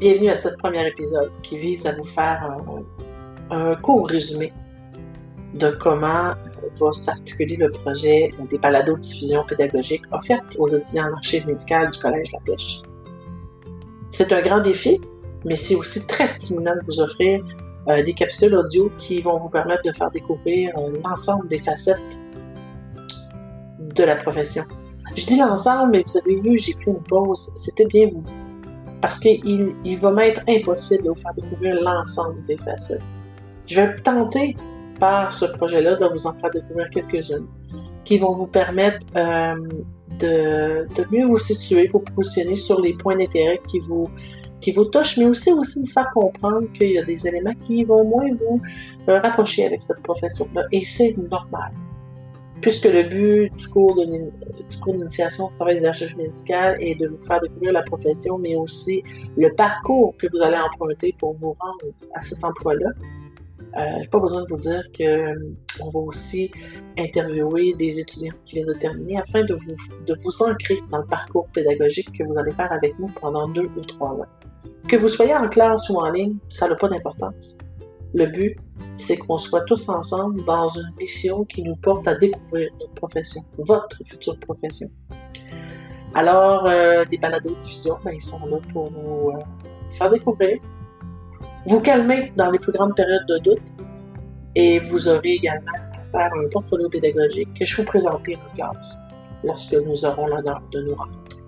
Bienvenue à ce premier épisode qui vise à vous faire un, court résumé de comment va s'articuler le projet des balados de diffusion pédagogique offertes aux étudiants en archives médicales du Collège La Pêche. C'est un grand défi, mais c'est aussi très stimulant de vous offrir euh, des capsules audio qui vont vous permettre de faire découvrir euh, l'ensemble des facettes de la profession. Je dis l'ensemble, mais vous avez vu, j'ai pris une pause. C'était bien vous parce qu'il il va m'être impossible de vous faire découvrir l'ensemble des facettes. Je vais tenter par ce projet-là de vous en faire découvrir quelques-unes qui vont vous permettre euh, de, mieux vous situer, vous positionner sur les points d'intérêt qui vous, touchent, mais aussi, aussi vous faire comprendre qu'il y a des éléments qui vont moins vous euh, rapprocher avec cette profession-là. Et c'est normal puisque le but du cours d'initiation au travail des recherches médicales est de vous faire découvrir la profession, mais aussi le parcours que vous allez emprunter pour vous rendre à cet emploi-là. Euh, pas besoin de vous dire qu'on euh, va aussi interviewer des étudiants qui viennent de terminer afin de vous, de vous ancrer dans le parcours pédagogique que vous allez faire avec nous pendant deux ou trois mois. Que vous soyez en classe ou en ligne, ça n'a pas d'importance. Le but, c'est qu'on soit tous ensemble dans une mission qui nous porte à découvrir notre profession, votre future profession. Alors, euh, des balados de diffusion, ben, ils sont là pour vous euh, faire découvrir, vous calmer dans les plus grandes périodes de doute, et vous aurez également à faire un portfolio pédagogique que je vous présenterai en classe lorsque nous aurons l'honneur de nous rencontrer.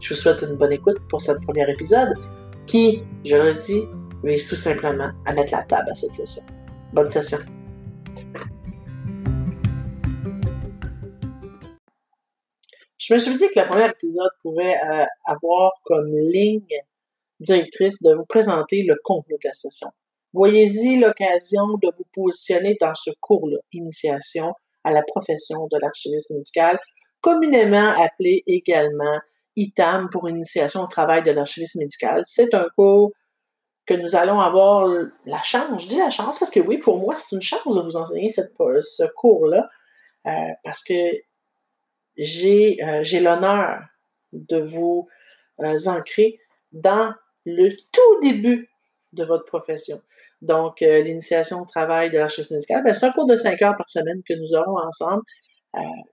Je vous souhaite une bonne écoute pour ce premier épisode qui, je le dis, vise tout simplement à mettre la table à cette session. Bonne session. Je me suis dit que le premier épisode pouvait euh, avoir comme ligne directrice de vous présenter le contenu de la session. Voyez-y l'occasion de vous positionner dans ce cours-là, Initiation à la profession de l'archiviste médical, communément appelé également ITAM pour Initiation au travail de l'archiviste médical. C'est un cours que nous allons avoir la chance, je dis la chance parce que oui, pour moi, c'est une chance de vous enseigner ce cours-là, euh, parce que j'ai euh, j'ai l'honneur de vous euh, ancrer dans le tout début de votre profession. Donc, l'initiation au travail de l'archiviste médical, ben, c'est un cours de cinq heures par semaine que nous aurons ensemble.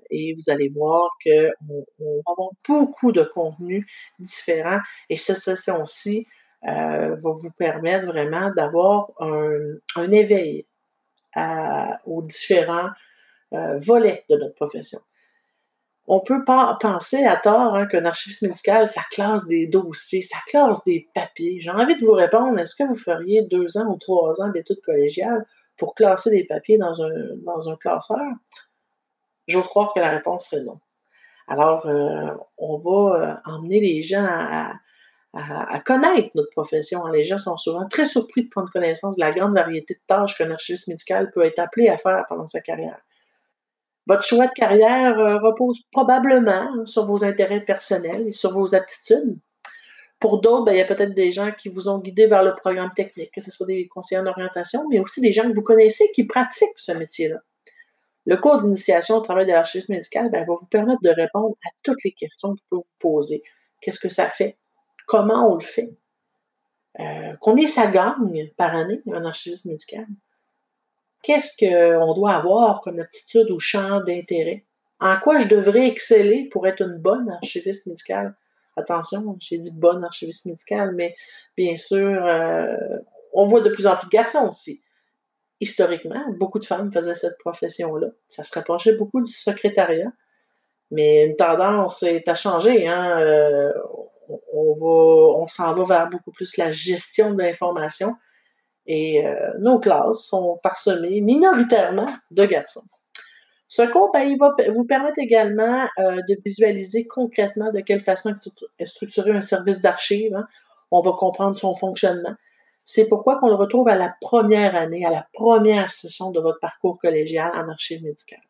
et vous allez voir qu'on on va avoir beaucoup de contenus différents. Et cette session-ci, euh, va vous permettre vraiment d'avoir un, éveil aux différents euh, volets de notre profession. On peut pas penser à tort hein, qu'un archiviste médical, ça classe des dossiers, ça classe des papiers. J'ai envie de vous répondre, est-ce que vous feriez deux ans ou trois ans d'études collégiales pour classer des papiers dans un, dans un classeur? J'ose croire que la réponse serait non. Alors, euh, on va emmener les gens à, à, connaître notre profession. Les gens sont souvent très surpris de prendre connaissance de la grande variété de tâches qu'un archiviste médical peut être appelé à faire pendant sa carrière. Votre choix de carrière euh, repose probablement sur vos intérêts personnels et sur vos aptitudes. Pour d'autres, ben, il y a peut-être des gens qui vous ont guidé vers le programme technique, que ce soit des conseillers en orientation, mais aussi des gens que vous connaissez qui pratiquent ce métier-là. Le cours d'initiation au travail de l'archiviste médical ben, va vous permettre de répondre à toutes les questions que vous pouvez vous poser. Qu'est-ce que ça fait? Comment on le fait? Euh, combien ça gagne par année, un archiviste médical? Qu'est-ce qu'on doit avoir comme aptitude ou champ d'intérêt? En quoi je devrais exceller pour être une bonne archiviste médicale? Attention, j'ai dit bonne archiviste médicale, mais bien sûr, euh, on voit de plus en plus de garçons aussi. Historiquement, beaucoup de femmes faisaient cette profession-là. Ça se rapprochait beaucoup du secrétariat. Mais une tendance est à changer. Hein? Euh, on, va, on s'en va vers beaucoup plus la gestion de l'information. Et euh, nos classes sont parsemées minoritairement de garçons. Ce cours, va vous permettre également euh, de visualiser concrètement de quelle façon est structuré un service d'archives. Hein. On va comprendre son fonctionnement. C'est pourquoi qu'on le retrouve à la première année, à la première session de votre parcours collégial en archives médicales.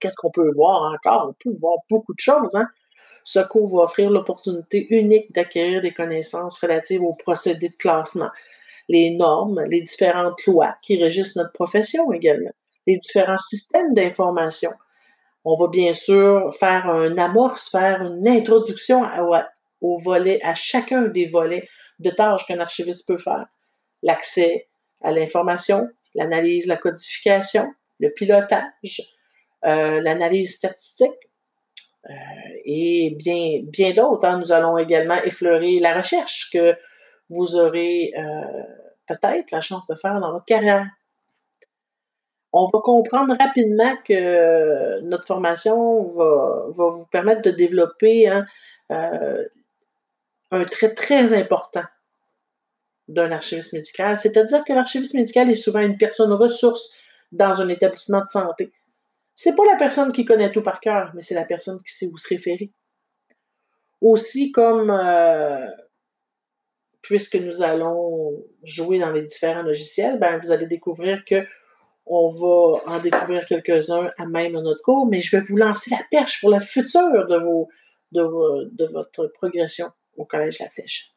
Qu'est-ce qu'on peut voir encore? On peut voir beaucoup de choses. Hein? Ce cours va offrir l'opportunité unique d'acquérir des connaissances relatives aux procédés de classement, les normes, les différentes lois qui régissent notre profession également, les différents systèmes d'information. On va bien sûr faire un amorce, faire une introduction au volet, à chacun des volets de tâches qu'un archiviste peut faire. L'accès à l'information, l'analyse, la codification, le pilotage, euh, l'analyse statistique et bien, bien d'autres. Hein. Nous allons également effleurer la recherche que vous aurez euh, peut-être la chance de faire dans votre carrière. On va comprendre rapidement que notre formation va, vous permettre de développer hein, un trait très important d'un archiviste médical, c'est-à-dire que l'archiviste médical est souvent une personne ressource dans un établissement de santé. C'est pas la personne qui connaît tout par cœur, mais c'est la personne qui sait où se référer. Aussi, comme euh, puisque nous allons jouer dans les différents logiciels, ben, vous allez découvrir que on va en découvrir quelques-uns à même notre cours, mais je vais vous lancer la perche pour le futur de, de votre progression au Collège La Flèche.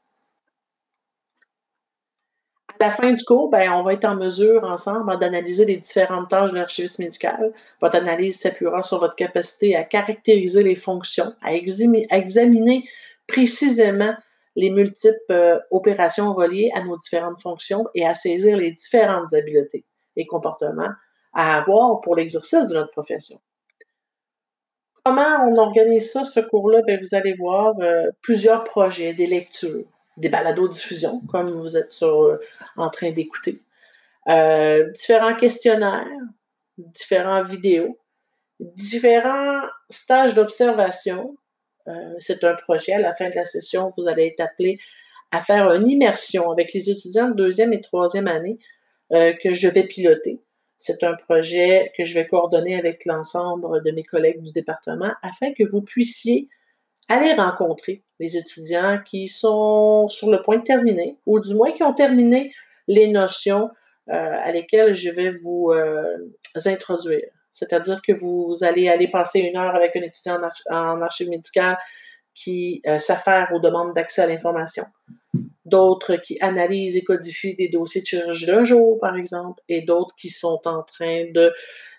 À la fin du cours, ben, on va être en mesure ensemble d'analyser les différentes tâches de l'archiviste médical. Votre analyse s'appuiera sur votre capacité à caractériser les fonctions, à, examiner précisément les multiples euh, opérations reliées à nos différentes fonctions et à saisir les différentes habiletés et comportements à avoir pour l'exercice de notre profession. Comment on organise ça, ce cours-là? Ben, vous allez voir euh, plusieurs projets, des lectures, des balados-diffusions, comme vous êtes euh, en train d'écouter, euh, différents questionnaires, différents vidéos, différents stages d'observation. C'est un projet. À la fin de la session, vous allez être appelé à faire une immersion avec les étudiants de deuxième et troisième année que je vais piloter. C'est un projet que je vais coordonner avec l'ensemble de mes collègues du département afin que vous puissiez aller rencontrer les étudiants qui sont sur le point de terminer ou du moins qui ont terminé les notions euh, à lesquelles je vais vous euh, introduire. C'est-à-dire que vous allez aller passer une heure avec un étudiant en, archive médicale qui euh, s'affaire aux demandes d'accès à l'information d'autres qui analysent et codifient des dossiers de chirurgie d'un jour, par exemple, et d'autres qui sont en train de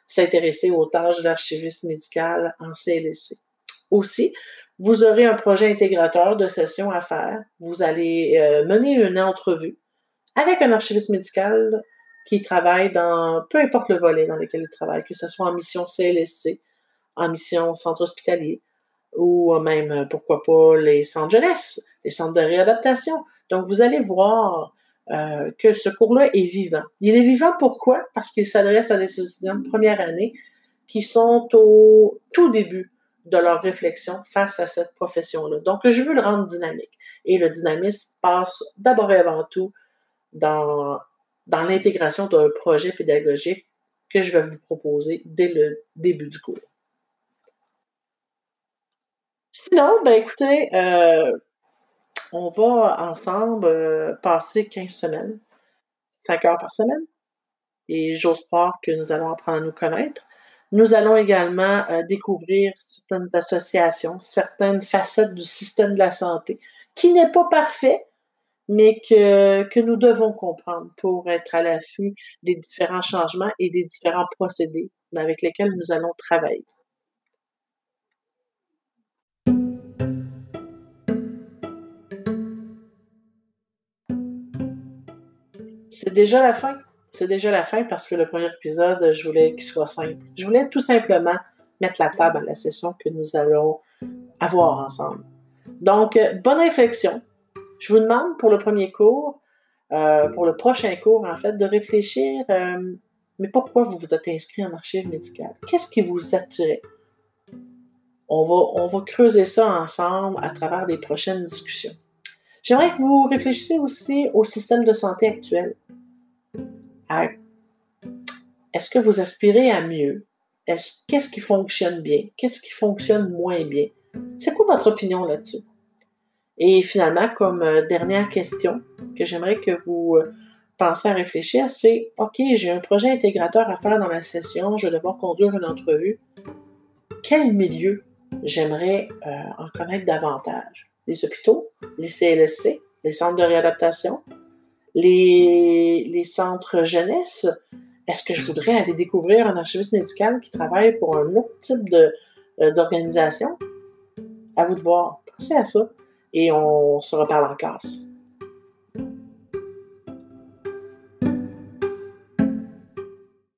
s'intéresser aux tâches d'archiviste médical en CLSC. Aussi, vous aurez un projet intégrateur de session à faire. Vous allez euh, mener une entrevue avec un archiviste médical qui travaille dans peu importe le volet dans lequel il travaille, que ce soit en mission CLSC, en mission centre hospitalier, ou même, pourquoi pas, les centres jeunesse, les centres de réadaptation. Donc, vous allez voir euh, que ce cours-là est vivant. Il est vivant pourquoi? Parce qu'il s'adresse à des étudiants de première année qui sont au tout début de leur réflexion face à cette profession-là. Donc, je veux le rendre dynamique. Et le dynamisme passe d'abord et avant tout dans, l'intégration d'un projet pédagogique que je vais vous proposer dès le début du cours. Sinon, ben écoutez, euh, on va ensemble euh, passer 15 semaines, 5 heures par semaine, et j'ose croire que nous allons apprendre à nous connaître. Nous allons également euh, découvrir certaines associations, certaines facettes du système de la santé, qui n'est pas parfait, mais que, que nous devons comprendre pour être à l'affût des différents changements et des différents procédés avec lesquels nous allons travailler. C'est déjà la fin. C'est déjà la fin parce que le premier épisode, je voulais qu'il soit simple. Je voulais tout simplement mettre la table à la session que nous allons avoir ensemble. Donc, bonne réflexion. Je vous demande pour le premier cours, euh, pour le prochain cours, en fait, de réfléchir, euh, mais pourquoi vous vous êtes inscrit en archive médicale? Qu'est-ce qui vous attirait? On va, on va creuser ça ensemble à travers les prochaines discussions. J'aimerais que vous réfléchissiez aussi au système de santé actuel. Est-ce que vous aspirez à mieux? Qu'est-ce qui fonctionne bien? Qu'est-ce qui fonctionne moins bien? C'est quoi votre opinion là-dessus? Et finalement, comme euh, dernière question que j'aimerais que vous euh, pensiez à réfléchir, c'est OK, j'ai un projet intégrateur à faire dans la session, je vais devoir conduire une entrevue. Quel milieu j'aimerais euh, en connaître davantage? Les hôpitaux, les CLSC, les centres de réadaptation, les, centres jeunesse, est-ce que je voudrais aller découvrir un archiviste médical qui travaille pour un autre type euh, d'organisation? à vous de voir. Pensez à ça et on se reparle en classe.